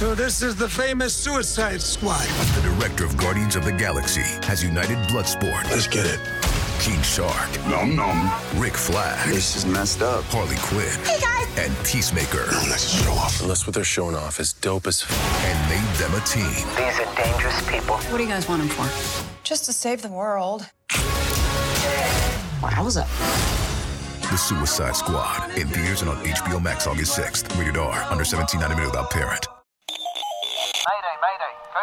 So this is the famous Suicide Squad. The director of Guardians of the Galaxy has united Bloodsport, Let's get it. King Shark, Nom nom. Rick Flag, This is messed up. Harley Quinn, Hey guys! and Peacemaker, Let's show off. Unless what they're showing off is dope as f- and made them a team. These are dangerous people. What do you guys want them for? Just to save the world. Wowza. The Suicide Squad in theaters and on HBO Max August 6th. Rated R. Under 17, not admitted without parent.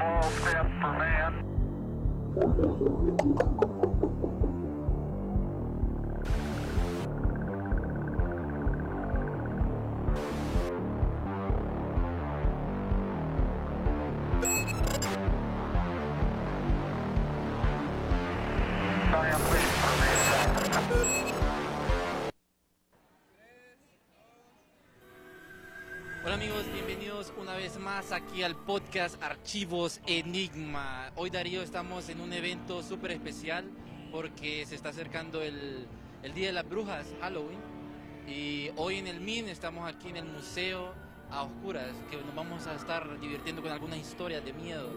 Small step for man. Al podcast Archivos Enigma. Hoy Darío estamos en un evento súper especial porque se está acercando el, el Día de las Brujas, Halloween. Y hoy en el MIN estamos aquí en el Museo a Oscuras, que nos vamos a estar divirtiendo con algunas historias de miedo.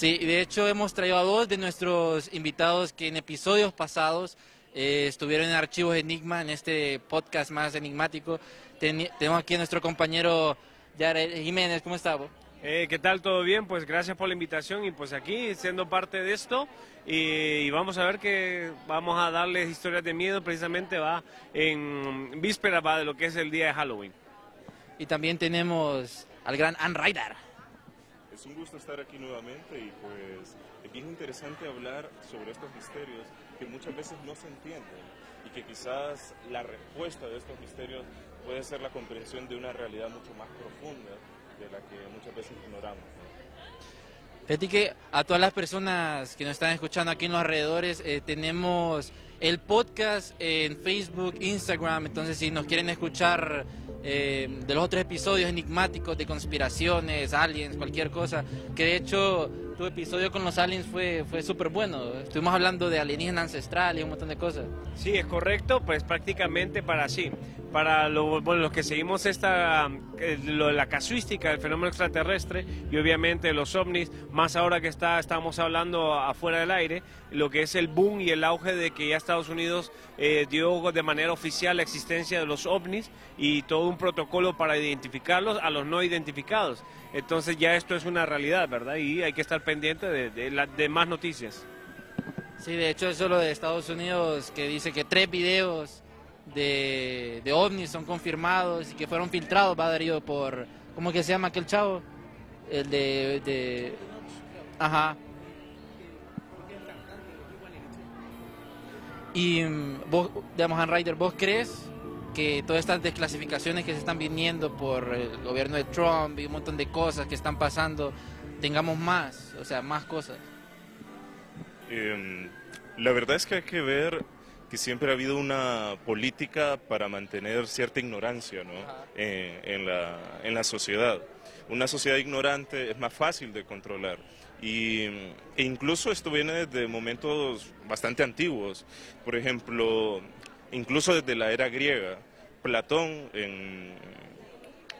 Sí, de hecho hemos traído a dos de nuestros invitados que en episodios pasados eh, estuvieron en Archivos Enigma, en este podcast más enigmático. Tenemos aquí a nuestro compañero Jared Jiménez, ¿cómo está? vos? Eh, ¿Qué tal? ¿Todo bien? Pues gracias por la invitación y pues aquí siendo parte de esto y, y vamos a ver que vamos a darles historias de miedo precisamente va en víspera va de lo que es el día de Halloween. Y también tenemos al gran Ann Ryder. Es un gusto estar aquí nuevamente y pues es bien interesante hablar sobre estos misterios que muchas veces no se entienden y que quizás la respuesta de estos misterios puede ser la comprensión de una realidad mucho más profunda de la que muchas veces ignoramos. ¿no? Fíjate que a todas las personas que nos están escuchando aquí en los alrededores, eh, tenemos el podcast en Facebook, Instagram, entonces si nos quieren escuchar eh, de los otros episodios enigmáticos de conspiraciones, aliens, cualquier cosa, que de hecho tu episodio con los aliens fue, fue súper bueno, estuvimos hablando de alienígenas ancestrales y un montón de cosas. Sí, es correcto, pues prácticamente para sí, para lo- bueno, los que seguimos esta eh, lo- la casuística del fenómeno extraterrestre y obviamente los ovnis, más ahora que está estamos hablando afuera del aire, lo que es el boom y el auge de que ya Estados Unidos eh, dio de manera oficial la existencia de los ovnis y todo un protocolo para identificarlos a los no identificados. Entonces ya esto es una realidad, ¿verdad? Y hay que estar pendiente de, de la- de más noticias. Sí, de hecho eso es lo de Estados Unidos, que dice que tres videos de, de ovnis son confirmados y que fueron filtrados, va Darío, por, ¿cómo que se llama aquel chavo? El de, de ajá. Y mm, vos, digamos, Han Ryder, ¿vos crees que todas estas desclasificaciones que se están viniendo por el gobierno de Trump y un montón de cosas que están pasando, tengamos más, o sea, más cosas? Eh, la verdad es que hay que ver que siempre ha habido una política para mantener cierta ignorancia ¿no? Eh, en, la, en la sociedad. Una sociedad ignorante es más fácil de controlar. Y, e incluso esto viene desde momentos bastante antiguos. Por ejemplo, incluso desde la era griega. Platón en,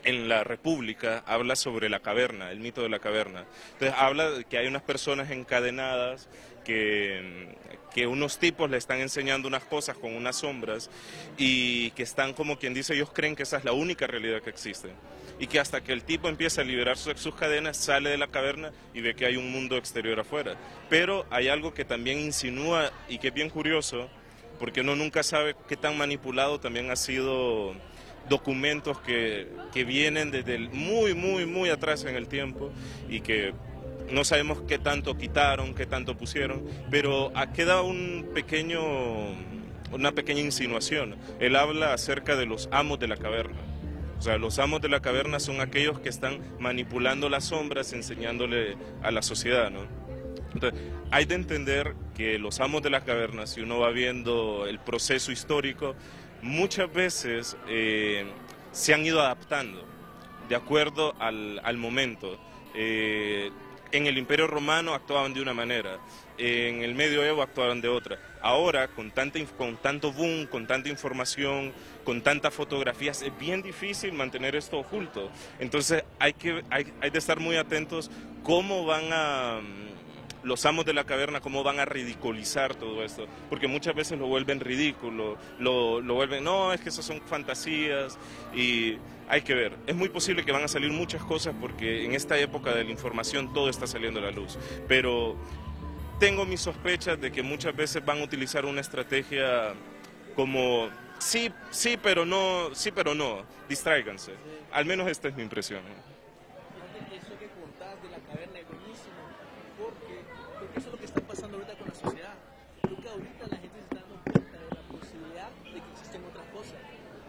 en la República habla sobre la caverna, el mito de la caverna. Entonces habla de que hay unas personas encadenadas que, que unos tipos le están enseñando unas cosas con unas sombras y que están como quien dice, ellos creen que esa es la única realidad que existe. Y que hasta que el tipo empieza a liberar sus, sus cadenas, sale de la caverna y ve que hay un mundo exterior afuera. Pero hay algo que también insinúa y que es bien curioso, porque uno nunca sabe qué tan manipulado también ha sido documentos que, que vienen desde el muy, muy, muy atrás en el tiempo y que no sabemos qué tanto quitaron, qué tanto pusieron, pero ha queda un pequeño, una pequeña insinuación. Él habla acerca de los amos de la caverna. O sea, los amos de la caverna son aquellos que están manipulando las sombras, enseñándole a la sociedad, ¿no? Entonces, hay de entender que los amos de la caverna, si uno va viendo el proceso histórico, muchas veces eh, se han ido adaptando de acuerdo al, al momento. Eh, en el Imperio Romano actuaban de una manera, en el Medioevo actuaban de otra. Ahora, con, tanta, con tanto boom, con tanta información, con tantas fotografías, es bien difícil mantener esto oculto. Entonces hay, que, hay, hay de estar muy atentos cómo van a... Los amos de la caverna, cómo van a ridiculizar todo esto, porque muchas veces lo vuelven ridículo, lo, vuelven, no, es que eso son fantasías y hay que ver. Es muy posible que van a salir muchas cosas porque en esta época de la información todo está saliendo a la luz, pero tengo mis sospechas de que muchas veces van a utilizar una estrategia como sí, sí, pero no, sí, pero no, distráiganse. Al menos esta es mi impresión. Eso que contás de la caverna es buenísimo, porque, porque eso es lo que está pasando ahorita con la sociedad. Creo que ahorita la gente se está dando cuenta de la posibilidad de que existen otras cosas,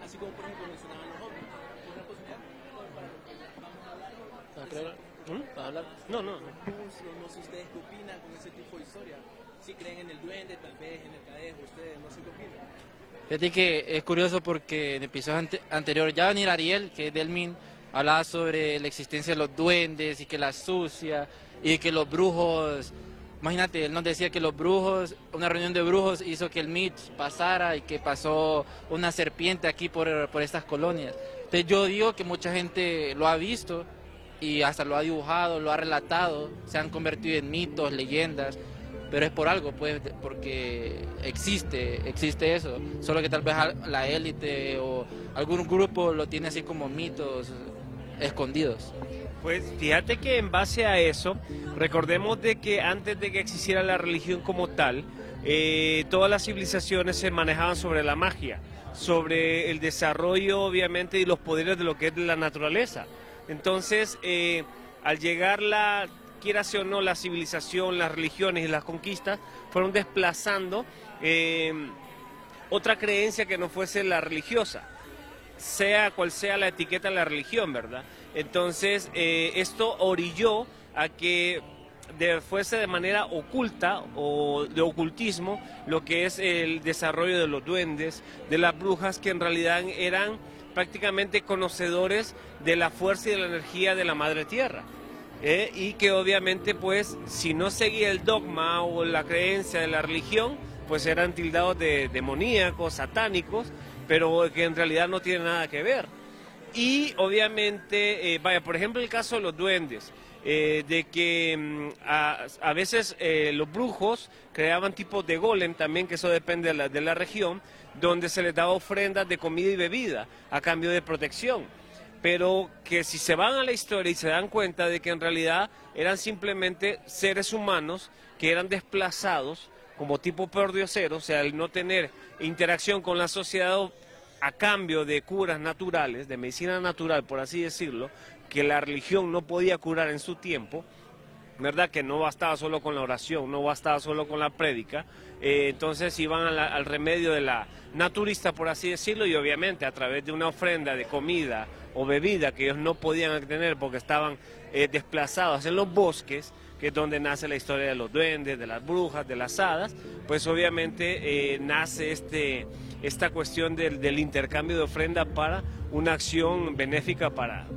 así como por ejemplo mencionaban los ovnis. Una posibilidad para lo que vamos a hablar hoy. ¿Para hablar? No, no. no. No sé ustedes qué opinan con ese tipo de historia. Si creen en el duende, tal vez en el cadejo, ustedes no sé qué opinan. Fíjate que es curioso porque en episodios ante- anteriores ya venir Ariel, que es del MIN, hablaba sobre la existencia de los duendes y que la sucia y que los brujos, imagínate, él nos decía que los brujos, una reunión de brujos hizo que el Mitch pasara y que pasó una serpiente aquí por, por estas colonias. Entonces yo digo que mucha gente lo ha visto y hasta lo ha dibujado, lo ha relatado, se han convertido en mitos, leyendas, pero es por algo, pues, porque existe, existe eso. Solo que tal vez la élite o algún grupo lo tiene así como mitos escondidos. Pues fíjate que en base a eso, recordemos de que antes de que existiera la religión como tal, eh, todas las civilizaciones se manejaban sobre la magia, sobre el desarrollo obviamente y los poderes de lo que es la naturaleza. Entonces, eh, al llegar la, quiera o no, la civilización, las religiones y las conquistas, fueron desplazando eh, otra creencia que no fuese la religiosa sea cual sea la etiqueta de la religión, ¿verdad? Entonces, eh, esto orilló a que de- fuese de manera oculta o de ocultismo lo que es el desarrollo de los duendes, de las brujas que en realidad eran prácticamente conocedores de la fuerza y de la energía de la madre tierra. ¿eh? y que obviamente pues si no seguía el dogma o la creencia de la religión pues eran tildados de demoníacos, satánicos, pero que en realidad no tienen nada que ver. Y obviamente, eh, vaya, por ejemplo el caso de los duendes, eh, de que mm, a, veces los brujos creaban tipos de golem también, que eso depende de la región, donde se les daba ofrendas de comida y bebida a cambio de protección. Pero que si se van a la historia y se dan cuenta de que en realidad eran simplemente seres humanos que eran desplazados como tipo perdioseros, o sea, al no tener interacción con la sociedad a cambio de curas naturales, de medicina natural, por así decirlo, que la religión no podía curar en su tiempo, ¿verdad? Que no bastaba solo con la oración, no bastaba solo con la prédica, eh, entonces iban al remedio de la naturista, por así decirlo, y obviamente a través de una ofrenda de comida o bebida que ellos no podían tener porque estaban eh, desplazados en los bosques, que es donde nace la historia de los duendes, de las brujas, de las hadas, pues obviamente eh, nace este, esta cuestión del, del intercambio de ofrenda para una acción benéfica para,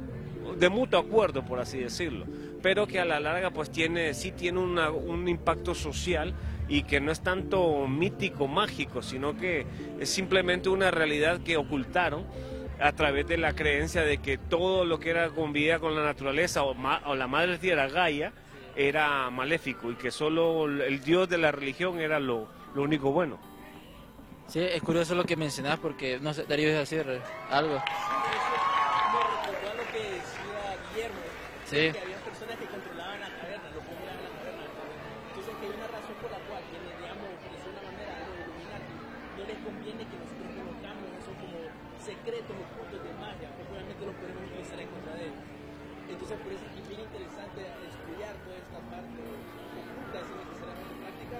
de mutuo acuerdo, por así decirlo, pero que a la larga pues tiene, sí tiene una- un impacto social y que no es tanto mítico, mágico, sino que es simplemente una realidad que ocultaron a través de la creencia de que todo lo que era con vida con la naturaleza o, ma- o la madre tierra Gaia era maléfico y que solo el dios de la religión era lo, lo único bueno. Sí, es curioso lo que mencionas porque, no sé, Darío, ¿ibas a decir algo? Me recordó a lo que decía Guillermo, Sí. que había personas que controlaban la caverna, lo que era la caverna. Entonces que hay una razón por la cual, quienes digamos, por decirlo de una manera, a los Illuminati, no les conviene que nosotros conozcamos esos como secretos o puntos de magia, porque obviamente los podemos utilizar en contra de ellos. Entonces por eso es que es bien interesante estudiar toda esta parte oculta, sin necesariamente práctica,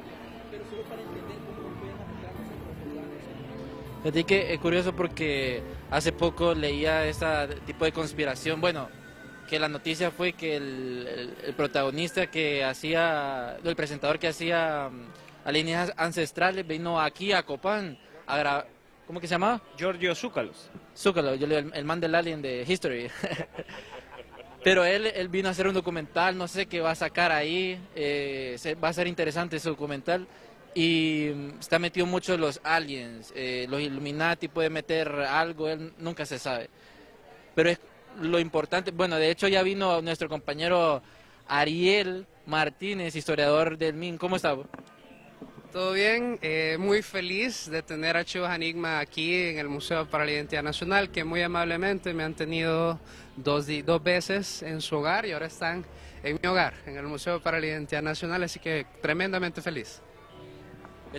pero solo para entender cómo nos pueden afectar a nosotros los humanos. Fíjate que es curioso porque hace poco leía este tipo de conspiración. Bueno, que la noticia fue que el, el- el protagonista que hacía, el presentador que hacía mm, alienígenas ancestrales vino aquí a Copán a grabar. ¿Cómo que se llamaba? Giorgio Zúcalos. Zúcalo, yo le digo el, el man del alien de History. Pero él, él vino a hacer un documental, no sé qué va a sacar ahí, eh, se- va a ser interesante ese documental. Y mm, está metido mucho los aliens, eh, los Illuminati puede meter algo, él nunca se sabe. Pero es lo importante, bueno, de hecho ya vino nuestro compañero Ariel Martínez, historiador del MIN. ¿Cómo está? Todo bien, eh, muy feliz de tener Archivos Enigma aquí en el Museo para la Identidad Nacional, que muy amablemente me han tenido dos, dos veces en su hogar y ahora están en mi hogar, en el Museo para la Identidad Nacional, así que tremendamente feliz.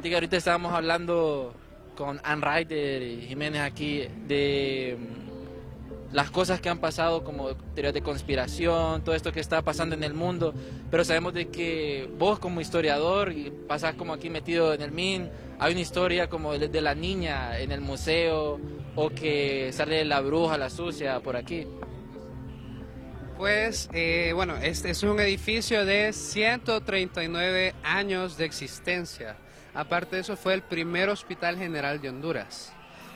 Que ahorita estábamos hablando con Ann Ryder y Jiménez aquí de mm, las cosas que han pasado como teorías de conspiración, todo esto que está pasando en el mundo, pero sabemos de que vos como historiador y pasás como aquí metido en el MIN, hay una historia como de la niña en el museo o que sale la bruja, la sucia por aquí. Pues, eh, bueno, este es un edificio de 139 años de existencia. Aparte de eso, fue el primer hospital general de Honduras.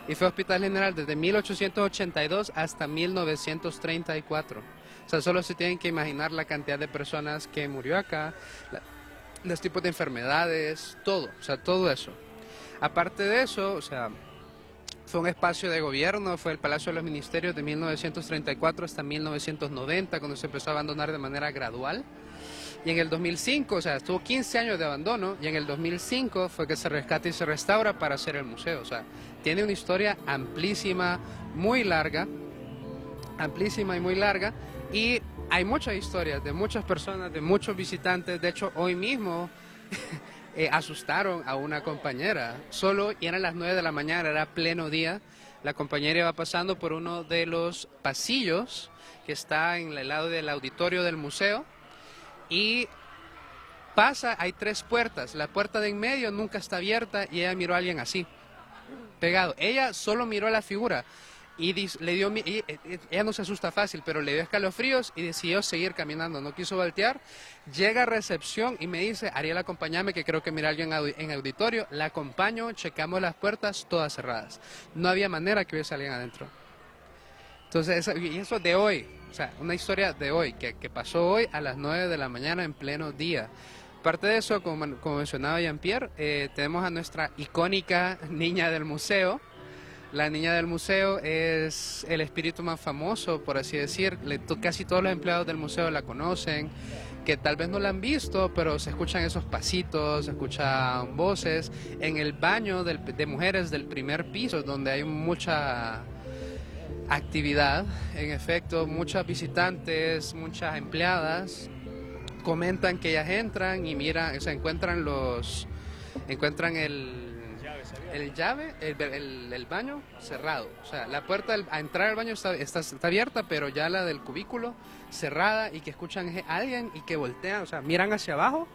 Y fue hospital general desde 1882 hasta 1934. O sea, solo se tienen que imaginar la cantidad de personas que murió acá, la- los tipos de enfermedades, todo, o sea, todo eso. Aparte de eso, o sea, fue un espacio de gobierno, fue el Palacio de los Ministerios de 1934 hasta 1990, cuando se empezó a abandonar de manera gradual. Y en el 2005, o sea, estuvo 15 años de abandono, y en el 2005 fue que se rescata y se restaura para hacer el museo. O sea, tiene una historia amplísima, muy larga, amplísima y muy larga, y hay muchas historias de muchas personas, de muchos visitantes. De hecho, hoy mismo eh, asustaron a una compañera. Solo y eran las 9 de la mañana, era pleno día. La compañera iba pasando por uno de los pasillos que está en el lado del auditorio del museo y pasa, hay tres puertas. La puerta de en medio nunca está abierta y ella miró a alguien así, pegado. Ella solo miró a la figura y le dio, eh, eh, ella no se asusta fácil, pero le dio escalofríos y decidió seguir caminando, no quiso voltear. Llega a recepción y me dice, Ariel, acompáñame que creo que mira alguien en auditorio. La acompaño, checamos las puertas, todas cerradas. No había manera que hubiese alguien adentro. Entonces, y eso de hoy, o sea, una historia de hoy, que, que pasó hoy a las 9 de la mañana en pleno día. Aparte de eso, como, como mencionaba Jean-Pierre, eh, tenemos a nuestra icónica niña del museo. La niña del museo es el espíritu más famoso, por así decir. Le- casi todos los empleados del museo la conocen, que tal vez no la han visto, pero se escuchan esos pasitos, se escuchan voces en el baño del- de mujeres del primer piso, donde hay mucha actividad, en efecto, muchas visitantes, muchas empleadas comentan que ellas entran y miran, o sea, encuentran los, encuentran el, el llave, el, el- baño cerrado, o sea, la puerta a entrar al baño está, está, abierta, pero ya la del cubículo cerrada y que escuchan a alguien y que voltean, o sea, miran hacia abajo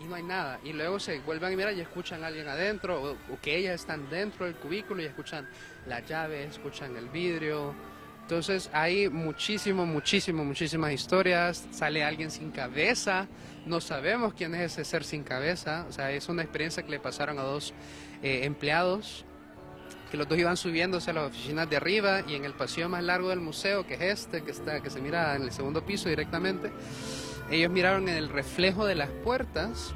y no hay nada. Y luego se vuelven a mirar y escuchan a alguien adentro, o que ellas están dentro del cubículo y escuchan la llave, escuchan el vidrio. Entonces hay muchísimo, muchísimo, muchísimas historias. Sale alguien sin cabeza, no sabemos quién es ese ser sin cabeza. O sea, es una experiencia que le pasaron a dos eh, empleados que los dos iban subiéndose a las oficinas de arriba y en el pasillo más largo del museo, que es este, que, está, que se mira en el segundo piso directamente, ellos miraron en el reflejo de las puertas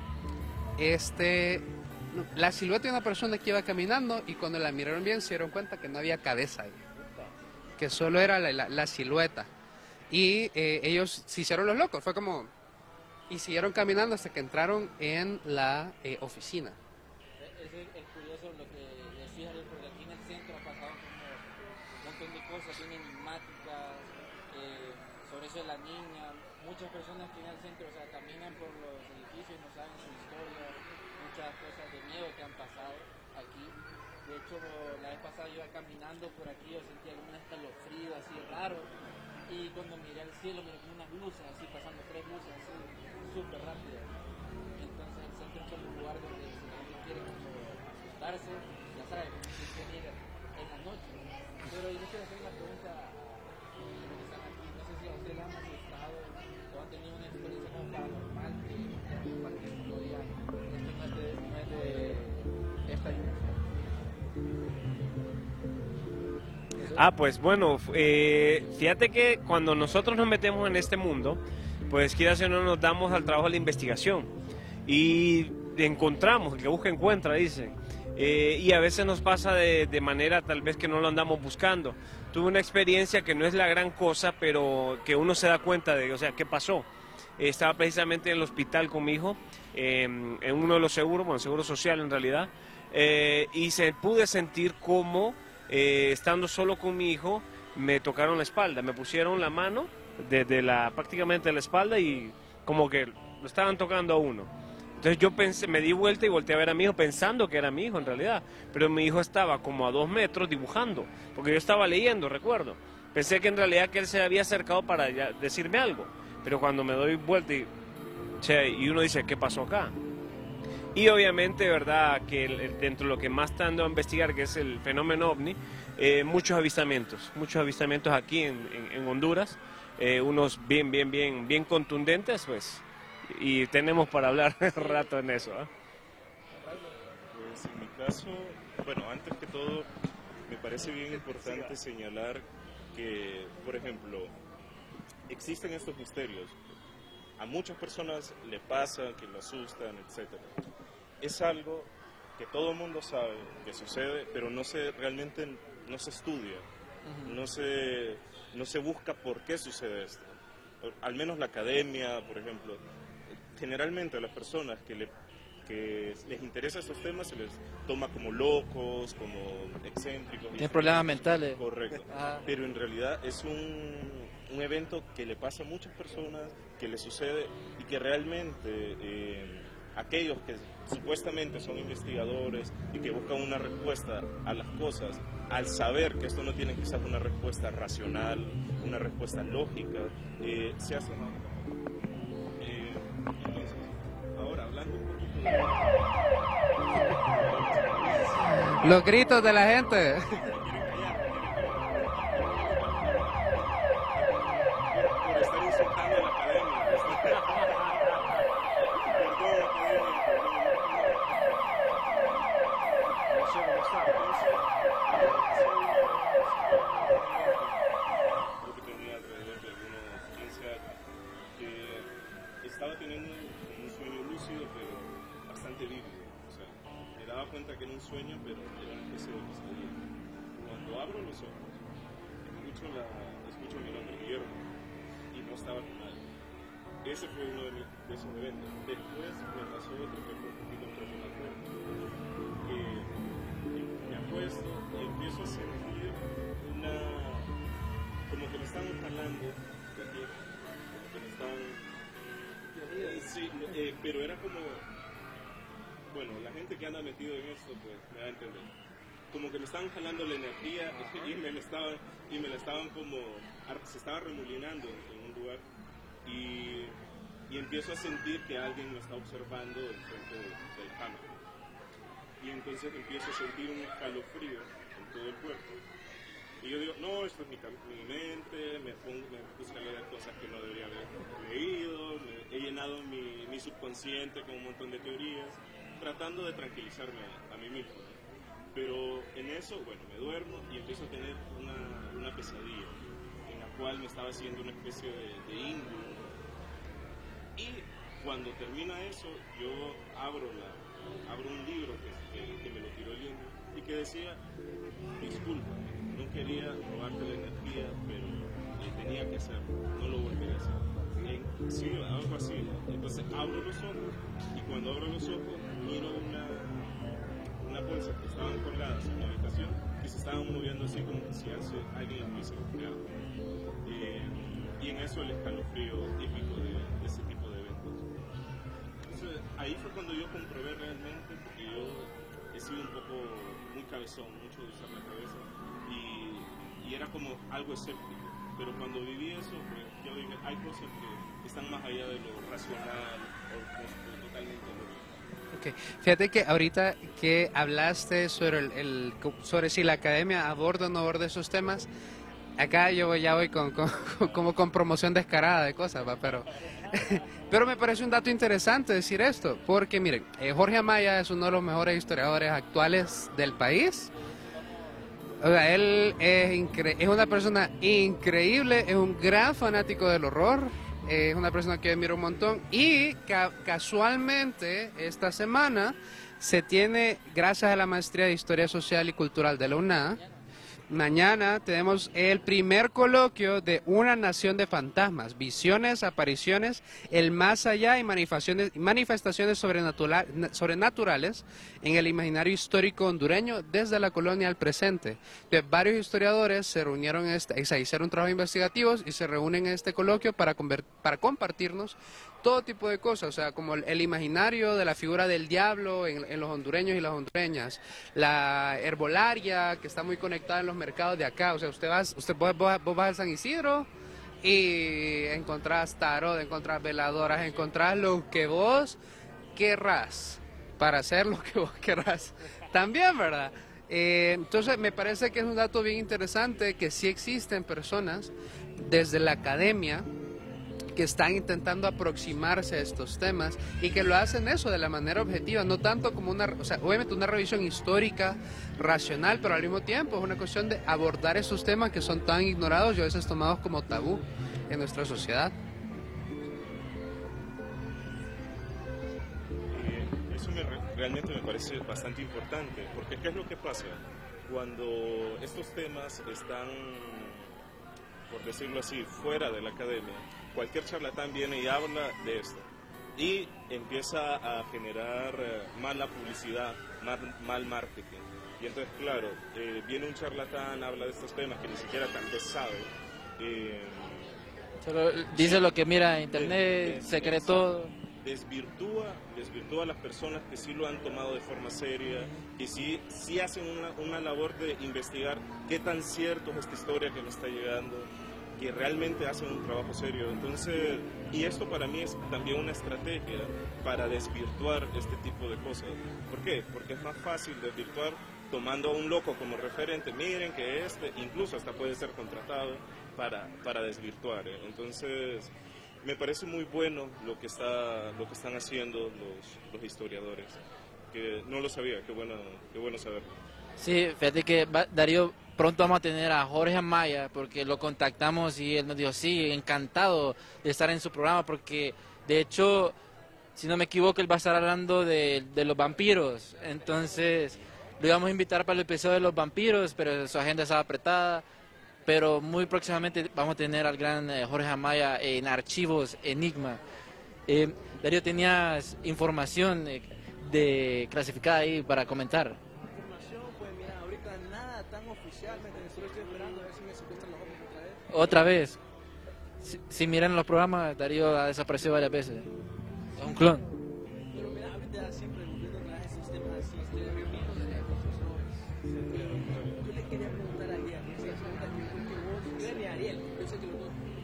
este, la silueta de una persona que iba caminando y cuando la miraron bien se dieron cuenta que no había cabeza ahí. que solo era la, la- la silueta. Y eh, ellos se hicieron los locos, fue como... Y siguieron caminando hasta que entraron en la eh, oficina. Es, curioso lo que decías, porque aquí en el centro ha pasado un montón de cosas, bien enigmáticas, eh, sobre eso de la niña. Muchas personas aquí en el centro, o sea, caminan por los edificios y no saben su historia, muchas cosas de miedo que han pasado aquí. De hecho, la vez pasada yo iba caminando por aquí, yo sentía como un escalofrío así raro. Y cuando miré al cielo, miré como unas luces así, pasando tres luces así, súper rápidas. Entonces el centro es como un lugar donde si quiere como asustarse, ya sabe, que venir en la noche. Pero yo quiero hacer una pregunta a. No sé si a ustedes han asustado o han tenido una experiencia como paranormal Ah, pues bueno, eh, fíjate que cuando nosotros nos metemos en este mundo, pues quizás o no nos damos al trabajo de la investigación y encontramos, el que busca encuentra, dicen. Eh, y a veces nos pasa de, manera tal vez que no lo andamos buscando. Tuve una experiencia que no es la gran cosa, pero que uno se da cuenta de, o sea, ¿qué pasó? Estaba precisamente en el hospital con mi hijo, eh, en uno de los seguros, bueno, seguro social en realidad, eh, y se pude sentir como, eh, estando solo con mi hijo, me tocaron la espalda, me pusieron la mano desde la, prácticamente la espalda y como que lo estaban tocando a uno. Entonces yo pensé, me di vuelta y volteé a ver a mi hijo pensando que era mi hijo en realidad, pero mi hijo estaba como a dos metros dibujando, porque yo estaba leyendo, recuerdo. Pensé que en realidad que él se había acercado para decirme algo, pero cuando me doy vuelta y, che, y uno dice, ¿qué pasó acá? Y obviamente, ¿verdad? Que dentro de lo que más está dando a investigar, que es el fenómeno ovni, eh, muchos avistamientos, muchos avistamientos aquí en, en- en Honduras, eh, unos bien, bien, bien, bien contundentes, pues, y tenemos para hablar rato en eso. ¿ah? Pues en mi caso, bueno, antes que todo, me parece bien importante señalar que, por ejemplo, existen estos misterios. A muchas personas le pasa, que lo asustan, etc. Es algo que todo el mundo sabe que sucede, pero no se realmente no se estudia, no se no se busca por qué sucede esto. Al menos la academia, por ejemplo, generalmente a las personas que, le, que les interesa estos temas se les toma como locos, como excéntricos. Tienen problemas mentales. Correcto. Ah. Pero en realidad es un, un evento que le pasa a muchas personas, que le sucede y que realmente eh, aquellos que supuestamente son investigadores y que buscan una respuesta a las cosas, al saber que esto no tiene quizás una respuesta racional, una respuesta lógica, eh, se hacen eh, ahora hablando un poquito de... Los gritos de la gente. Me estaban jalando la energía y me, la estaban y me la estaban como se estaba remolinando en un lugar. Y, y empiezo a sentir que alguien me está observando del frente de, de la cama y entonces empiezo a sentir un escalofrío en todo el cuerpo. Y yo digo no esto es mi, mi mente me, pongo, me puse a leer cosas que no debería haber leído me- he llenado mi, mi subconsciente con un montón de teorías tratando de tranquilizarme a, mí mismo. Pero en eso, bueno, me duermo y empiezo a tener una, pesadilla en la cual me estaba haciendo una especie de, de indio. Y cuando termina eso, yo abro, la, abro un libro que, me lo tiró el indio y que decía, disculpa, no quería robarte la energía, pero eh, tenía que hacerlo, no lo volvería a hacer. Sí, algo así. Entonces abro los ojos y cuando abro los ojos miro una, una bolsa que estaban colgadas en la habitación que se estaban moviendo así como si alguien las hubiese golpeado. Eh, y en eso el escalofrío típico de, de ese tipo de eventos. Entonces ahí fue cuando yo comprobé realmente, porque yo he sido un poco muy cabezón, mucho de usar la cabeza, y, y era como algo escéptico. Pero cuando viví eso, pues yo dije, hay cosas que están más allá de lo racional o, o- totalmente. Ok, Fíjate que ahorita que hablaste sobre, el, el- sobre si la academia aborda o no aborda esos temas, acá yo ya voy con, con- como con promoción descarada de cosas, ¿va? pero pero me parece un dato interesante decir esto, porque miren, eh, Jorge Amaya es uno de los mejores historiadores actuales del país. O sea, él es, es una persona increíble, es un gran fanático del horror, es una persona que admiro un montón. Y ca- casualmente esta semana se tiene, gracias a la maestría de Historia Social y Cultural de la UNA, Mañana tenemos el primer coloquio de Una Nación de Fantasmas, visiones, apariciones, el más allá y manifestaciones, manifestaciones sobrenatura- sobrenaturales en el imaginario histórico hondureño desde la colonia al presente. Varios historiadores se reunieron, este, o sea, hicieron trabajos investigativos y se reúnen en este coloquio para, para compartirnos todo tipo de cosas, o sea, como el, imaginario de la figura del diablo en, los hondureños y las hondureñas, la herbolaria que está muy conectada en los mercados de acá, o sea, usted vas, usted vos- vos vas a San Isidro y encontrás tarot, encontrás veladoras, encontrás lo que vos querrás para hacer lo que vos querrás. También, ¿verdad? Eh, entonces, me parece que es un dato bien interesante que sí existen personas desde la academia que están intentando aproximarse a estos temas y que lo hacen eso de la manera objetiva, no tanto como una, o sea, obviamente una revisión histórica, racional, pero al mismo tiempo es una cuestión de abordar esos temas que son tan ignorados y a veces tomados como tabú en nuestra sociedad. Eh, eso me re- realmente me parece bastante importante, porque ¿qué es lo que pasa? Cuando estos temas están, por decirlo así, fuera de la academia, cualquier charlatán viene y habla de esto y empieza a generar eh, mala publicidad, mal, mal marketing. Y entonces, claro, eh, viene un charlatán, habla de estos temas que ni siquiera tal vez sabe. eh, Solo dice lo que mira en internet, se cree todo. Desvirtúa, desvirtúa a las personas que sí lo han tomado de forma seria, que sí, sí hacen una, una labor de investigar qué tan cierto es esta historia que nos está llegando, que realmente hacen un trabajo serio. Entonces, y esto para mí es también una estrategia para desvirtuar este tipo de cosas. ¿Por qué? Porque es más fácil desvirtuar tomando a un loco como referente. Miren que este, incluso hasta puede ser contratado para, para desvirtuar. ¿eh? Entonces, me parece muy bueno lo que, está, lo que están haciendo los, historiadores. Que no lo sabía, qué bueno, qué bueno saberlo. Sí, fíjate que Darío, pronto vamos a tener a Jorge Amaya porque lo contactamos y él nos dijo, sí, encantado de estar en su programa porque de hecho, si no me equivoco, él va a estar hablando de, los vampiros. Entonces, lo íbamos a invitar para el episodio de los vampiros, pero su agenda estaba apretada. Pero muy próximamente vamos a tener al gran eh, Jorge Amaya en Archivos Enigma. Eh, Darío, ¿tenías información eh, de clasificada ahí para comentar? Información, pues mira, ahorita nada tan oficial, ¿me entiendes? Solo estoy esperando a ver si me secuestran los ovnis otra vez. Si, si miran los programas, Darío ha desaparecido varias veces. Es un. Pero mira, ahorita siempre volviendo a esos temas así, estoy viendo de Yo le quería preguntar a Ariel, yo creo que Ariel, yo sé que los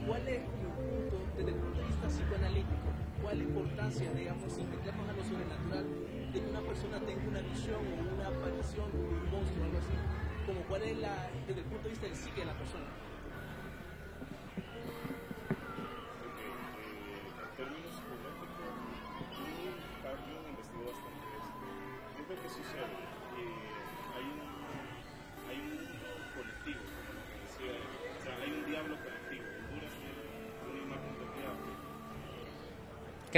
¿cuál es como punto, desde el punto de vista psicoanalítico, cuál es la importancia, digamos, si metemos a lo sobrenatural, de que una persona tenga una visión o una aparición un monstruo algo así? Como cuál es desde el punto de vista del psique de la persona.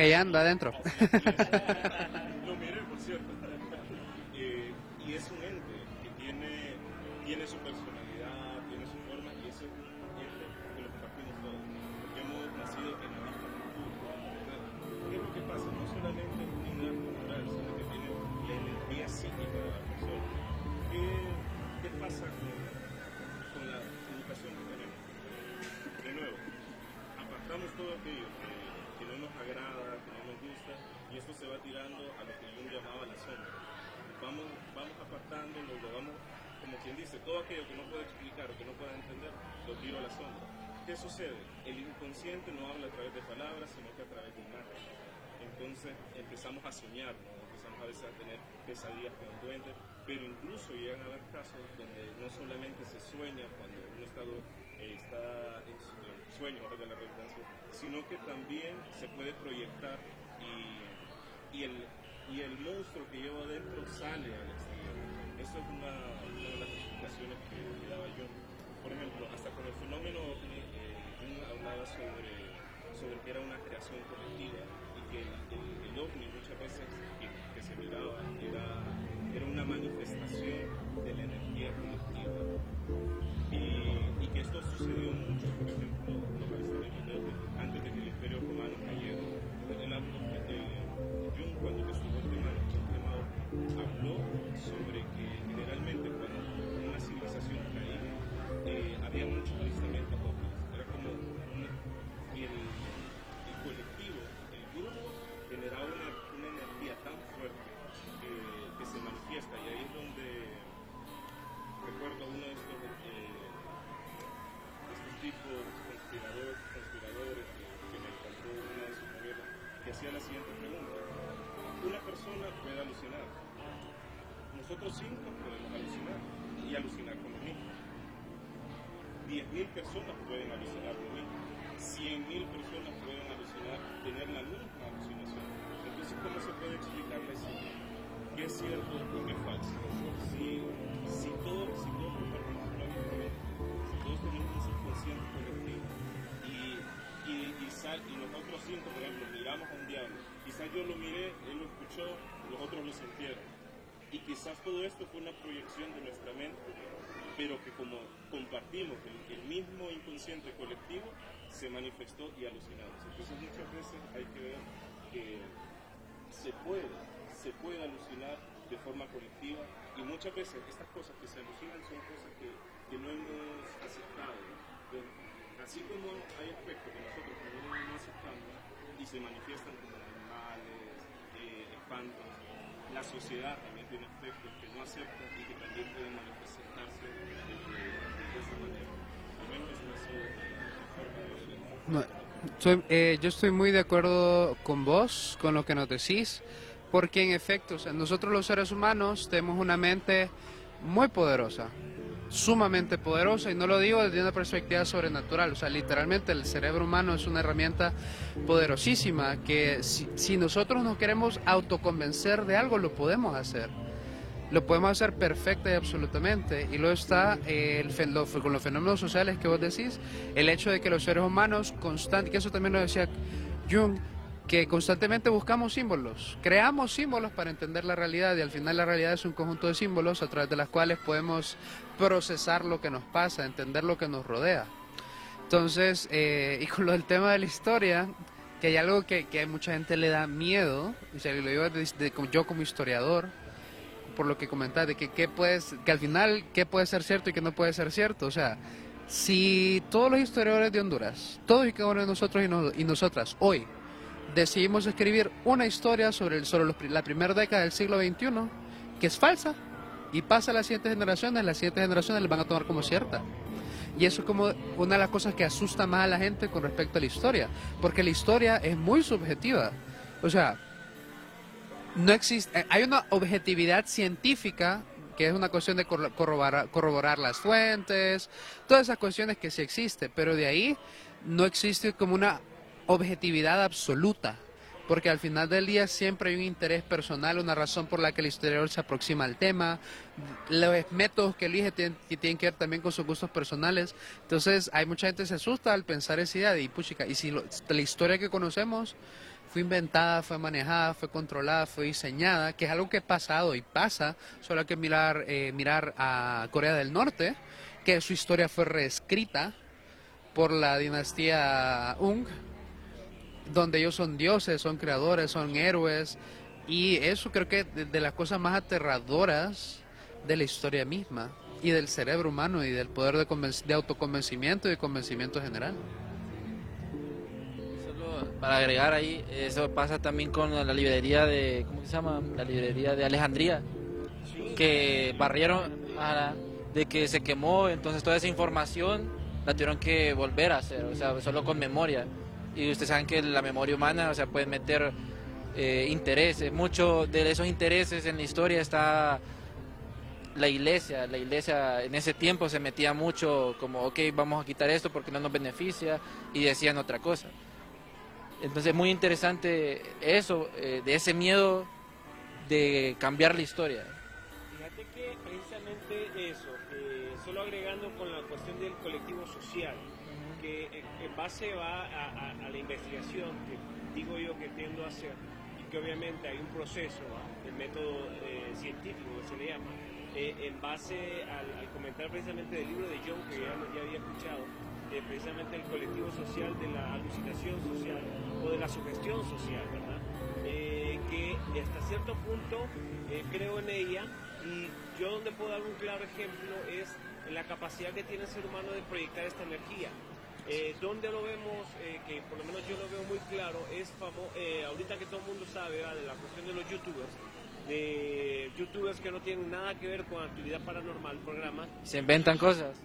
que ahí ando adentro. Lo miré, por cierto. Y es un ente que tiene, tiene su personalidad, tiene su forma, y ese es un ente que lo compartimos todos. Porque hemos nacido en la misma cultura. ¿Qué es lo que pasa? No solamente en unidad cultural, sino que tiene la energía psíquica de la persona. ¿Qué, qué pasa con Vamos, apartándolo, lo vamos, como quien dice, todo aquello que no puede explicar o que no pueda entender, lo tiro a la sombra. ¿Qué sucede? El inconsciente no habla a través de palabras, sino que a través de imágenes. Entonces empezamos a soñar, ¿no? empezamos a veces a tener pesadillas con duendes, pero incluso llegan a haber casos donde no solamente se sueña cuando uno está, eh, está en su sueño, valga la redundancia, sino que también se puede proyectar y, y, el, y el monstruo que lleva adentro sale. Eso es una, de las explicaciones que, daba yo. Por ejemplo, hasta con el fenómeno ovni, eh, Jung hablaba sobre, sobre que era una creación colectiva y que el, el, ovni muchas veces que, se miraba era, era una manifestación de la energía colectiva. Y, que esto sucedió mucho, por ejemplo, antes de que el Imperio Romano cayera. El, el, Jung, cuando investigó el tema, el tema habló sobre que generalmente cuando una civilización caía, eh, había muchos Nosotros cinco podemos alucinar y alucinar con lo mismo. 10.000 personas pueden alucinar lo mismo. 100.000 personas pueden alucinar, tener la misma alucinación. Entonces, ¿cómo se puede explicar la escena? ¿Qué es cierto y qué es falso? Si, todos, si mente, si todos tenemos un subconsciente colectivo y, y, y, sal, y nosotros cinco, por ejemplo, miramos a un diablo, quizás yo lo miré, él lo escuchó, los otros lo sintieron. Y quizás todo esto fue una proyección de nuestra mente, pero que como compartimos el, mismo inconsciente colectivo, se manifestó y alucinamos. Entonces muchas veces hay que ver que se puede, se puede alucinar de forma colectiva y muchas veces estas cosas que se alucinan son cosas que, no hemos aceptado. Así como hay aspectos que nosotros no, no aceptamos y se manifiestan como animales, eh, espantos, la sociedad también tiene aspectos que no acepta y que también pueden manifestarse de, esa manera. Eso es soy- eh, yo estoy muy de acuerdo con vos, con lo que nos decís, porque en efecto, o sea, nosotros los seres humanos tenemos una mente muy poderosa, sumamente poderosa, y no lo digo desde una perspectiva sobrenatural, o sea, literalmente el cerebro humano es una herramienta poderosísima que si, nosotros nos queremos autoconvencer de algo, lo podemos hacer. Lo podemos hacer perfecta y absolutamente. Y luego está eh, el, lo- con los fenómenos sociales que vos decís, el hecho de que los seres humanos constantemente, que eso también lo decía Jung, que constantemente buscamos símbolos, creamos símbolos para entender la realidad y al final la realidad es un conjunto de símbolos a través de las cuales podemos procesar lo que nos pasa, entender lo que nos rodea. Entonces, eh, y con lo del tema de la historia, que hay algo que, que a mucha gente le da miedo, y se lo digo yo como historiador, por lo que comentas, de que, qué puedes, que al final qué puede ser cierto y qué no puede ser cierto. O sea, si todos los historiadores de Honduras, todos y cada uno de nosotros y, no- y nosotras, hoy, decidimos escribir una historia sobre, el, sobre la primera década del siglo XXI, que es falsa, y pasa a las siguientes generaciones, las siguientes generaciones la van a tomar como cierta. Y eso es como una de las cosas que asusta más a la gente con respecto a la historia, porque la historia es muy subjetiva. O sea, no existe, eh, hay una objetividad científica que es una cuestión de corro- corroborar, corroborar las fuentes, todas esas cuestiones que sí existen, pero de ahí no existe como una objetividad absoluta, porque al final del día siempre hay un interés personal, una razón por la que el historiador se aproxima al tema, los métodos que elige tienen, que tienen que ver también con sus gustos personales, entonces hay mucha gente que se asusta al pensar esa idea de, puchica, y si lo- la historia que conocemos fue inventada, fue manejada, fue controlada, fue diseñada, que es algo que ha pasado y pasa, solo hay que mirar, eh, mirar a Corea del Norte, que su historia fue reescrita por la dinastía Ung, donde ellos son dioses, son creadores, son héroes, y eso creo que de, de las cosas más aterradoras de la historia misma, y del cerebro humano, y del poder de, convenc- de autoconvencimiento y de convencimiento general. para agregar ahí, eso pasa también con la librería de, ¿cómo se llama? La librería de Alejandría, que barrieron de que se quemó, entonces toda esa información la tuvieron que volver a hacer, o sea, solo con memoria. Y ustedes saben que la memoria humana, o sea, puede meter eh, intereses, muchos de esos intereses en la historia está la iglesia, la iglesia en ese tiempo se metía mucho como, ok, vamos a quitar esto porque no nos beneficia y decían otra cosa. Entonces muy interesante eso, eh, de ese miedo de cambiar la historia. Base va a, a- a la investigación que digo yo que tiendo a hacer, y que obviamente hay un proceso, el método eh, científico que se le llama, eh, en base al, comentar precisamente del libro de John que ya, ya había escuchado, eh, precisamente el colectivo social de la alucinación social o de la sugestión social, ¿verdad? Eh, que hasta cierto punto creo en ella y yo donde puedo dar un claro ejemplo es la capacidad que tiene el ser humano de proyectar esta energía. Eh, donde lo vemos, eh, que por lo menos yo lo veo muy claro, es famo eh, ahorita que todo el mundo sabe ¿verdad? de la cuestión de los youtubers, de youtubers que no tienen nada que ver con actividad paranormal, programas, Se inventan cosas.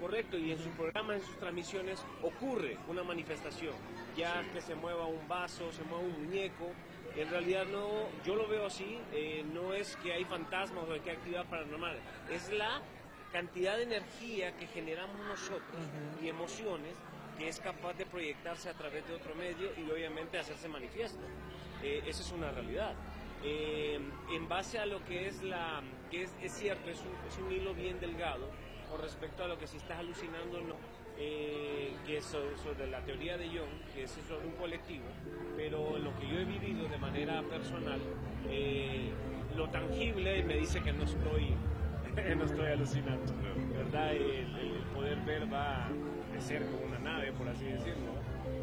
Correcto, y en sus programas, en sus transmisiones, ocurre una manifestación. Ya que se mueva un vaso, se mueva un muñeco. En realidad no, yo lo veo así, eh, no es que hay fantasmas o que hay actividad paranormal, es la cantidad de energía que generamos nosotros y emociones que es capaz de proyectarse a través de otro medio y obviamente hacerse manifiesto. Eh, esa es una realidad. Eh, en base a lo que es la, que es, es cierto, es un, es un hilo bien delgado con respecto a lo que si estás alucinando o no, eh, que es sobre, sobre la teoría de Jung, que es sobre un colectivo, pero lo que yo he vivido de manera personal, eh, lo tangible me dice que no estoy, no estoy alucinando, ¿verdad? El, el poder ver va de cerca una nave, por así decirlo.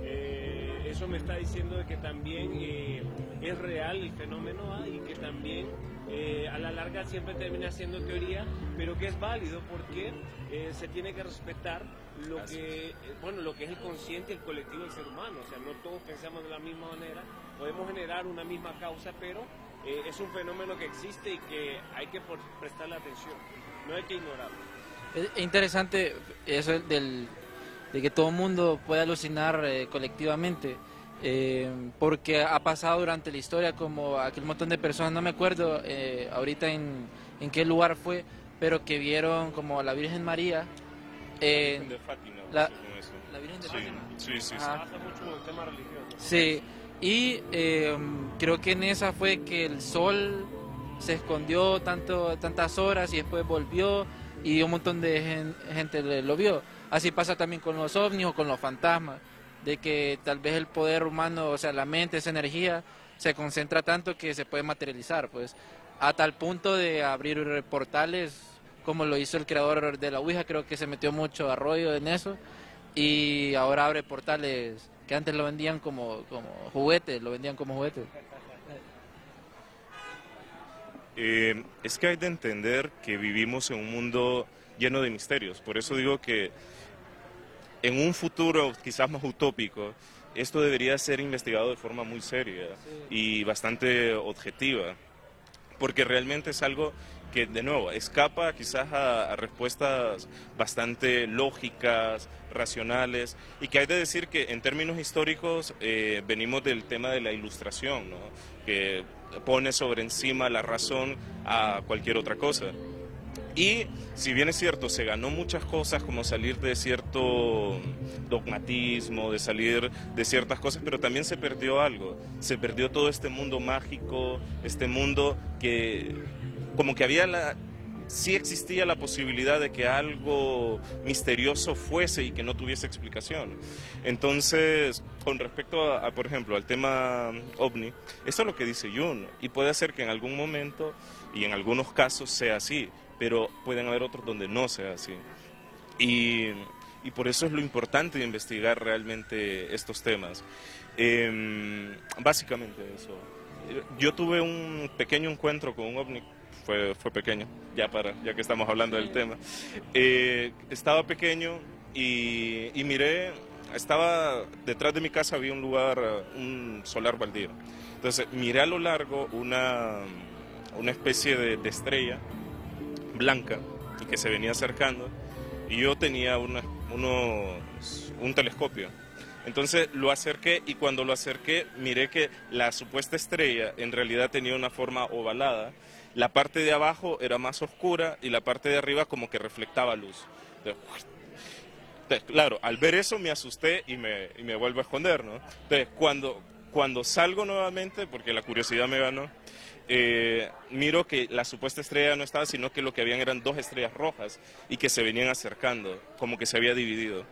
Eh, eso me está diciendo de que también eh, es real el fenómeno ¿ah? y que también eh, a la larga siempre termina siendo teoría, pero que es válido porque se tiene que respetar lo que, bueno, lo que es el consciente el colectivo del ser humano. O sea, no todos pensamos de la misma manera, podemos generar una misma causa, pero eh, es un fenómeno que existe y que hay que por- prestarle atención, no hay que ignorarlo. Es es interesante eso del, de que todo el mundo puede alucinar eh, colectivamente, eh, porque ha pasado durante la historia como aquel montón de personas, no me acuerdo eh, ahorita en, en qué lugar fue, pero que vieron como a la Virgen María. en- de Fátima, la- la Virgen de Sí, Fátima. Sí, sí, sí. Pasa mucho con el tema religioso. Sí, y eh, creo que en esa fue que el sol se escondió tanto, tantas horas y después volvió y un montón de gen- gente lo vio. Así pasa también con los ovnis o con los fantasmas, de que tal vez el poder humano, o sea, la mente, esa energía, se concentra tanto que se puede materializar, pues, a tal punto de abrir portales, como lo hizo el creador de la Ouija, creo que se metió mucho arroyo en eso, y ahora abre portales que antes lo vendían como, como juguetes, lo vendían como juguetes. Eh, es que hay de entender que vivimos en un mundo lleno de misterios. Por eso digo que en un futuro quizás más utópico, esto debería ser investigado de forma muy seria y bastante objetiva. Porque realmente es algo que, de nuevo, escapa quizás a, respuestas bastante lógicas, racionales, y que hay de decir que en términos históricos eh, venimos del tema de la ilustración, que pone sobre encima la razón a cualquier otra cosa. Y si bien es cierto, se ganó muchas cosas como salir de cierto dogmatismo, de salir de ciertas cosas, pero también se perdió algo. Se perdió todo este mundo mágico, este mundo que como que había la sí existía la posibilidad de que algo misterioso fuese y que no tuviese explicación. Entonces, con respecto a, a, por ejemplo, al tema ovni, eso es lo que dice Jung y puede ser que en algún momento y en algunos casos sea así, pero pueden haber otros donde no sea así. Y, y por eso es lo importante de investigar realmente estos temas. Eh, básicamente eso. Yo tuve un pequeño encuentro con un ovni, fue, fue pequeño, ya, para, ya que estamos hablando del tema. Eh, estaba pequeño y, y miré estaba detrás de mi casa había un lugar, un solar baldío. Entonces miré a lo largo una, una especie de, de estrella blanca y que se venía acercando y yo tenía una- unos, un telescopio. Entonces lo acerqué y cuando lo acerqué miré que la supuesta estrella en realidad tenía una forma ovalada. La parte de abajo era más oscura y la parte de arriba como que reflectaba luz. Entonces, claro, al ver eso me asusté y me, y me vuelvo a esconder, ¿no? Entonces, cuando, cuando salgo nuevamente, porque la curiosidad me ganó, eh, miro que la supuesta estrella no estaba, sino que lo que habían eran dos estrellas rojas y que se venían acercando, como que se había dividido.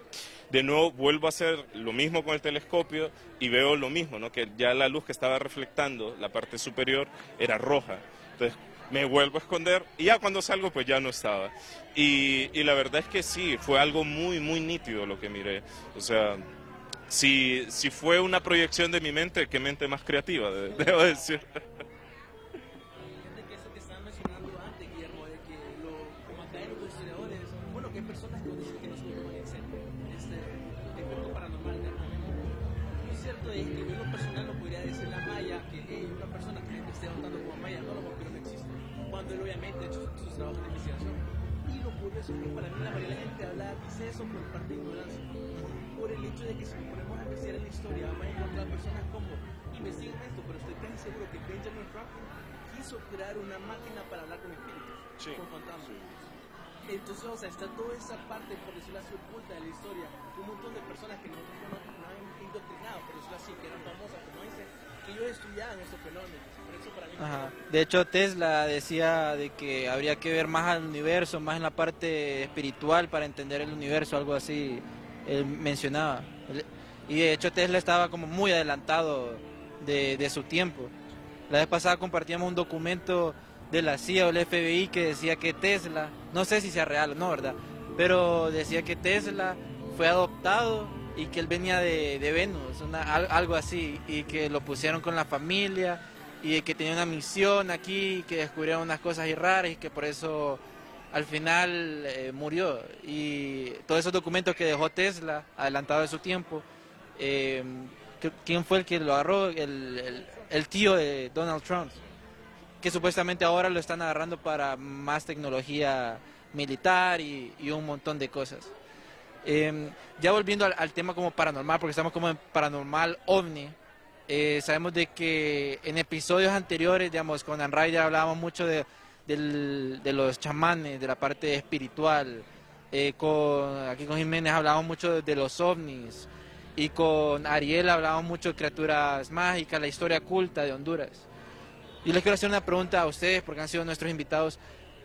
De nuevo vuelvo a hacer lo mismo con el telescopio y veo lo mismo, ¿no? que ya la luz que estaba reflectando la parte superior era roja. Entonces me vuelvo a esconder y ya cuando salgo pues ya no estaba. Y, y la verdad es que sí, fue algo muy, muy nítido lo que miré. O sea, si, si fue una proyección de mi mente, qué mente más creativa, de- debo decir. Lo, este. Lo lo personal no podría decir la maya que hey, una persona que esté votando como maya, no, vampiros no existen, cuando él obviamente ha hecho sus trabajos de investigación. Y lo curioso es que para mí la mayoría de la gente habla, dice eso por parte de ignorancia, por el hecho de que si nos ponemos a investigar en la historia, vamos a encontrar personas como, investiguen esto, pero estoy casi seguro que Benjamin Franklin quiso crear una máquina para hablar con espíritus, con fantasmas. Entonces, o sea, está toda esa parte, por decirlo así, oculta de la historia. Un montón de personas que nosotros no, no han indoctrinado, por decirlo así, que eran famosas, como dicen, que ellos estudiaban esos fenómenos. Por eso para mí no Ajá. De hecho, Tesla decía de que habría que ver más al universo, más en la parte espiritual para entender el universo, algo así él mencionaba. Y de hecho Tesla estaba como muy adelantado de, de su tiempo. La vez pasada compartíamos un documento de la CIA o el FBI que decía que Tesla, no sé si sea real o no, ¿verdad? Pero decía que Tesla fue adoptado y que él venía de, de Venus, una- al- algo así, y que lo pusieron con la familia y que tenía una misión aquí, que descubrieron unas cosas raras y que por eso al final eh, murió. Y todos esos documentos que dejó Tesla, adelantado de su tiempo, eh, ¿quién fue el que lo agarró? El, el- tío de Donald Trump, que supuestamente ahora lo están agarrando para más tecnología militar y, y un montón de cosas. Eh, ya volviendo al, tema como paranormal, porque estamos como en paranormal ovni, eh, sabemos de que en episodios anteriores, digamos, con Anrider hablábamos mucho de, los chamanes, de la parte espiritual. Eh, con, aquí con Jiménez hablábamos mucho de, de los ovnis. Y con Ariel hablábamos mucho de criaturas mágicas, la historia culta de Honduras. Yo les quiero hacer una pregunta a ustedes, porque han sido nuestros invitados.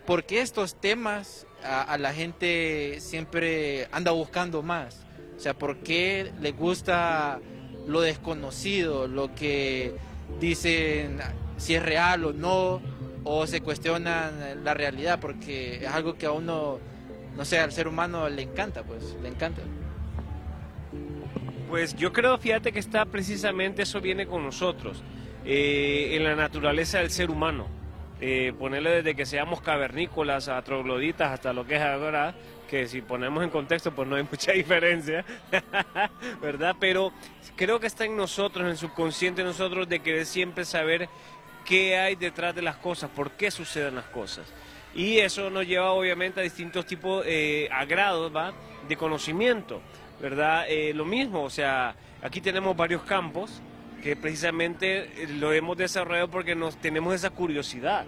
¿Por qué estos temas a, la gente siempre anda buscando más? O sea, ¿por qué gusta lo desconocido, lo que dicen si es real o no, o se cuestionan la realidad? Porque es algo que a uno, no sé, al ser humano le encanta, pues, le encanta. Pues yo creo, fíjate que está precisamente eso viene con nosotros, eh, en la naturaleza del ser humano. Eh, ponerle desde que seamos cavernícolas a trogloditas hasta lo que es ahora, que si ponemos en contexto pues no hay mucha diferencia, ¿verdad? Pero creo que está en nosotros, en subconsciente nosotros, de querer siempre saber qué hay detrás de las cosas, por qué suceden las cosas. Y eso nos lleva obviamente a distintos tipos ¿va? De conocimiento, ¿verdad? Eh, lo mismo, o sea, aquí tenemos varios campos que precisamente eh, lo hemos desarrollado porque nos tenemos esa curiosidad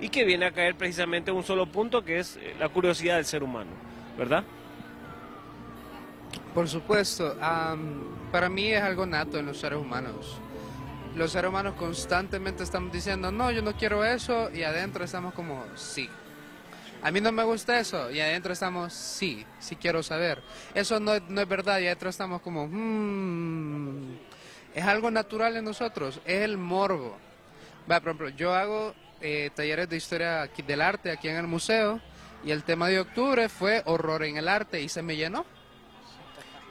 y que viene a caer precisamente en un solo punto que es eh, la curiosidad del ser humano, ¿verdad? Por supuesto, am, para mí es algo nato en los seres humanos. Los seres humanos constantemente estamos diciendo, no, yo no quiero eso, y adentro estamos como, sí. A mí no me gusta eso, y adentro estamos, sí, sí quiero saber. Eso no, no es verdad, y adentro estamos como, "Hmm". Es algo natural en nosotros, es el morbo. Va, por ejemplo, yo hago eh, talleres de historia del arte aquí en el museo, y el tema de octubre fue horror en el arte, y se me llenó.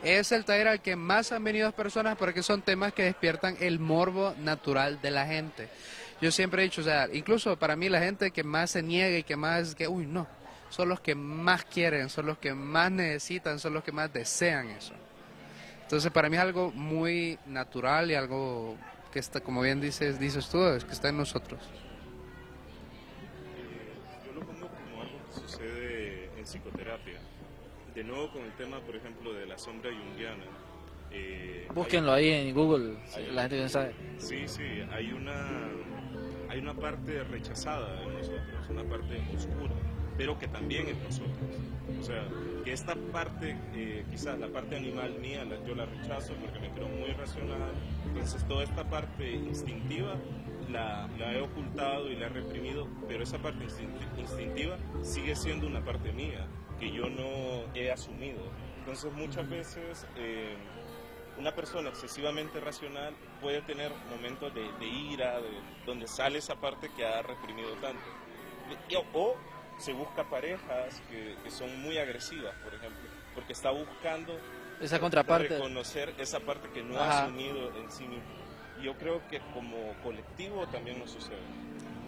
Es el taller al que más han venido personas porque son temas que despiertan el morbo natural de la gente. Yo siempre he dicho, o sea, incluso para mí la gente que más se niega y que más, que, uy, no, son los que más quieren, son los que más necesitan, son los que más desean eso. Entonces para mí es algo muy natural y algo que está, como bien dices, dices tú, es que está en nosotros. Yo lo pongo como algo que sucede en psicoterapia. De nuevo con el tema, por ejemplo, de la sombra junguiana. Eh, Búsquenlo ahí en Google, si la gente no sabe. Sí, sí, hay una, hay una parte rechazada en nosotros, una parte oscura, pero que también en nosotros. O sea, que esta parte, eh, quizás la parte animal mía, la- yo la rechazo porque me creo muy racional. Entonces, toda esta parte instintiva la, la he ocultado y la he reprimido, pero esa parte instinti- instintiva sigue siendo una parte mía que yo no he asumido. Entonces, muchas veces. eh, una persona excesivamente racional puede tener momentos de, de ira, de- donde sale esa parte que ha reprimido tanto. O se busca parejas que, que son muy agresivas, por ejemplo, porque está buscando Esa contraparte. reconocer esa parte que no ha asumido en sí mismo. Yo creo que como colectivo también nos sucede.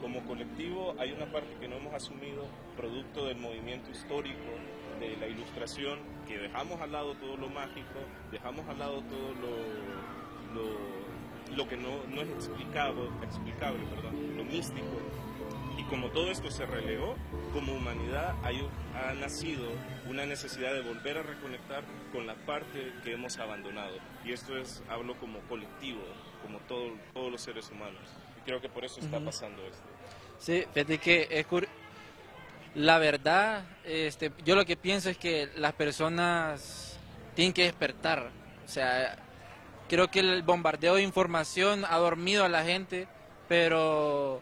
Como colectivo hay una parte que no hemos asumido, producto del movimiento histórico, de la ilustración, que dejamos al lado todo lo mágico, dejamos al lado todo lo, lo, lo que no, no es explicable, explicable perdón, lo místico. Y como todo esto se relegó, como humanidad hay, ha nacido una necesidad de volver a reconectar con la parte que hemos abandonado. Y esto es, hablo como colectivo, como todo, todos los seres humanos. Y creo que por eso está pasando esto. Sí, fíjate que es cur- la verdad, este, yo lo que pienso es que las personas tienen que despertar. O sea, creo que el bombardeo de información ha dormido a la gente, pero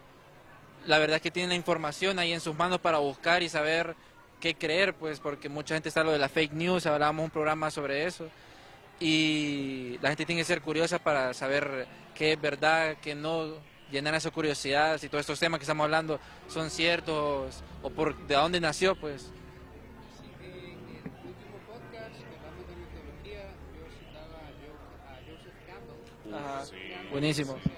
la verdad es que tienen la información ahí en sus manos para buscar y saber qué creer, pues, porque mucha gente está lo de la fake news, hablábamos un programa sobre eso, y la gente tiene que ser curiosa para saber qué es verdad, qué no, llenar esa curiosidad, si todos estos temas que estamos hablando son ciertos o por de dónde nació, pues. En el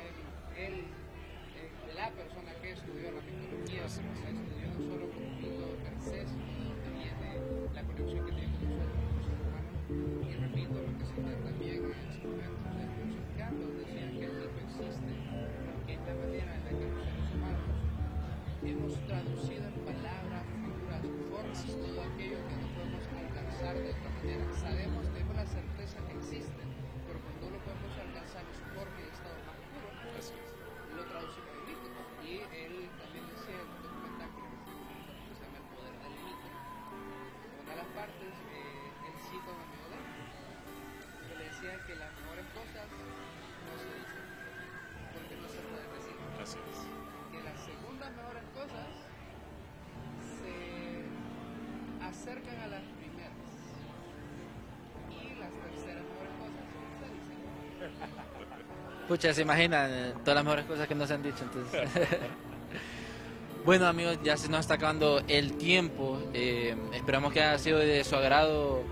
Pucha, se imaginan eh, todas las mejores cosas que nos han dicho, entonces. bueno, amigos, ya se nos está acabando el tiempo. eh, esperamos que haya sido de su agrado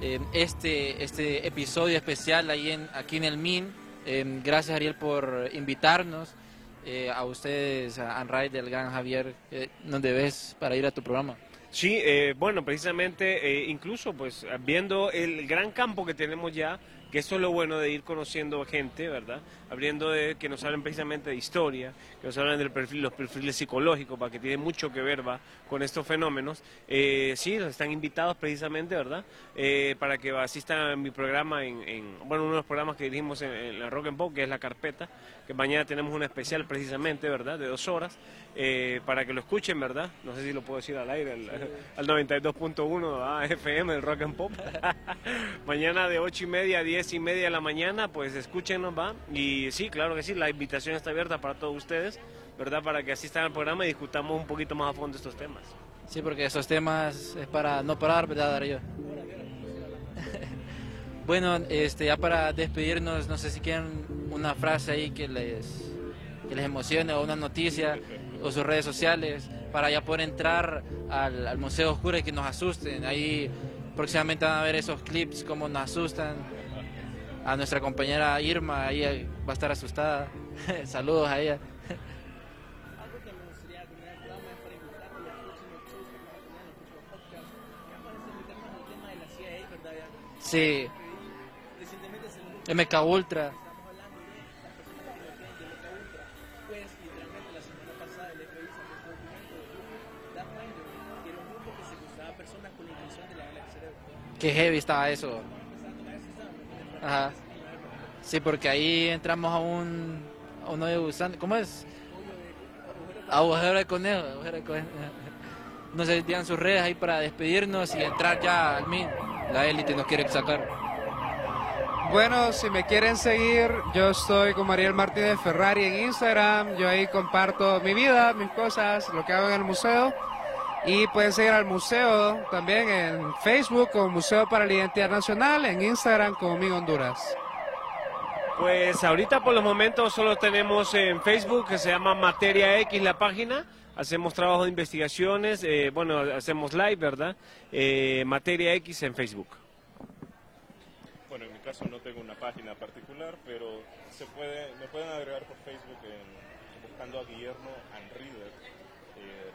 eh, este, este episodio especial ahí en, aquí en el MIN. Eh, gracias, Ariel, por invitarnos. eh, a ustedes, a Anray, del gran Javier, eh, nos debes para ir a tu programa. Sí, eh, bueno, precisamente, eh, incluso pues viendo el gran campo que tenemos ya, que esto es lo bueno de ir conociendo gente, ¿verdad? Abriendo de que nos hablen precisamente de historia, que nos hablen del perfil, los perfiles psicológicos, para que tiene mucho que ver va, con estos fenómenos. Eh, sí, los están invitados precisamente, ¿verdad? Eh, para que asistan a mi programa en, en- bueno, uno de los programas que dirigimos en, en la Rock and Pop, que es La Carpeta, que mañana tenemos un especial precisamente, ¿verdad? De dos horas, eh, para que lo escuchen, ¿verdad? No sé si lo puedo decir al aire, al, al 92.1 ah, FM del Rock and Pop. mañana de 8 y media a 10 y media de la mañana, pues escúchenos, ¿va? Y sí, claro que sí, la invitación está abierta para todos ustedes, ¿verdad? Para que asistan al programa y discutamos un poquito más a fondo estos temas. Sí, porque esos temas es para no parar, ¿verdad, Darío? bueno, este, ya para despedirnos, no sé si quieren una frase ahí que les, que les emocione o una noticia o sus redes sociales para ya poder entrar al, al Museo Oscuro y que nos asusten. Ahí próximamente van a ver esos clips, cómo nos asustan. A nuestra compañera Irma, ahí va a estar asustada. Saludos a ella. Sí. MK Ultra. Qué heavy estaba eso. Ajá. Sí, porque ahí entramos a un, a un hoyo gusano. ¿Cómo es? Agujero de conejo. Agujero de conejo. No se tiran sus redes ahí para despedirnos y entrar ya al min. La élite nos quiere sacar. Bueno, si me quieren seguir, yo estoy con Mariel Martínez Ferrari en Instagram. Yo ahí comparto mi vida, mis cosas, lo que hago en el museo. Y pueden seguir al museo también en Facebook como Museo para la Identidad Nacional, en Instagram como Mi Honduras. Pues ahorita por los momentos solo tenemos en Facebook que se llama Materia X la página. Hacemos trabajo de investigaciones, eh, bueno, hacemos live, ¿verdad? Eh, Materia X en Facebook. Bueno, en mi caso no tengo una página particular, pero se puede, me pueden agregar por Facebook en- buscando a Guillermo Anrider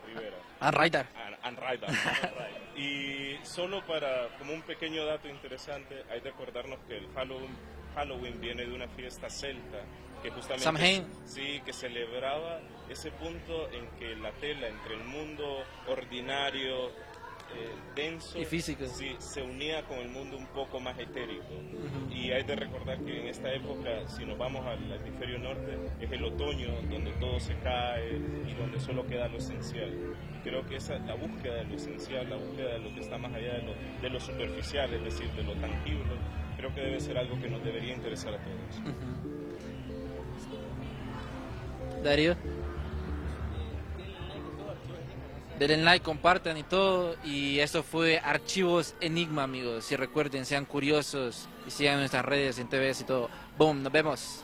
Rivera. Anrider. An- Anrider, Anrider. Y solo para, como un pequeño dato interesante, hay de acordarnos que el Halloween, Halloween viene de una fiesta celta que justamente Samhain. sí que celebraba ese punto en que la tela entre el mundo ordinario eh, denso Y físico. sí, se unía con el mundo un poco más etérico y hay de recordar que en esta época si nos vamos al hemisferio norte es el otoño donde todo se cae y donde solo queda lo esencial creo que esa la búsqueda de lo esencial la búsqueda de lo que está más allá de lo, de lo superficial es decir de lo tangible creo que debe ser algo que nos debería interesar a todos Darío. Denle like, compartan y todo. Y eso fue Archivos Enigma, amigos. Y recuerden, sean curiosos y sigan nuestras redes en TVs y todo. Boom, nos vemos.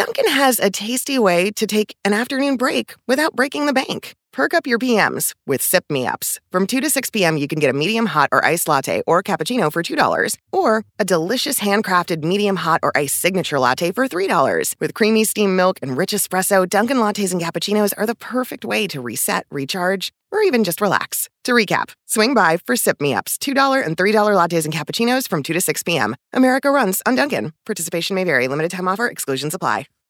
Duncan has a tasty way to take an afternoon break without breaking the bank. Perk up your PMs with Sip Me Ups. From 2 to 6 p.m., you can get a medium hot or iced latte or cappuccino for $2, or a delicious handcrafted medium hot or iced signature latte for $3. With creamy steamed milk and rich espresso, Dunkin' lattes and cappuccinos are the perfect way to reset, recharge, or even just relax. To recap, swing by for Sip Me Ups, $2 and $3 lattes and cappuccinos from 2 to 6 p.m. America runs on Dunkin'. Participation may vary. Limited time offer. Exclusions apply.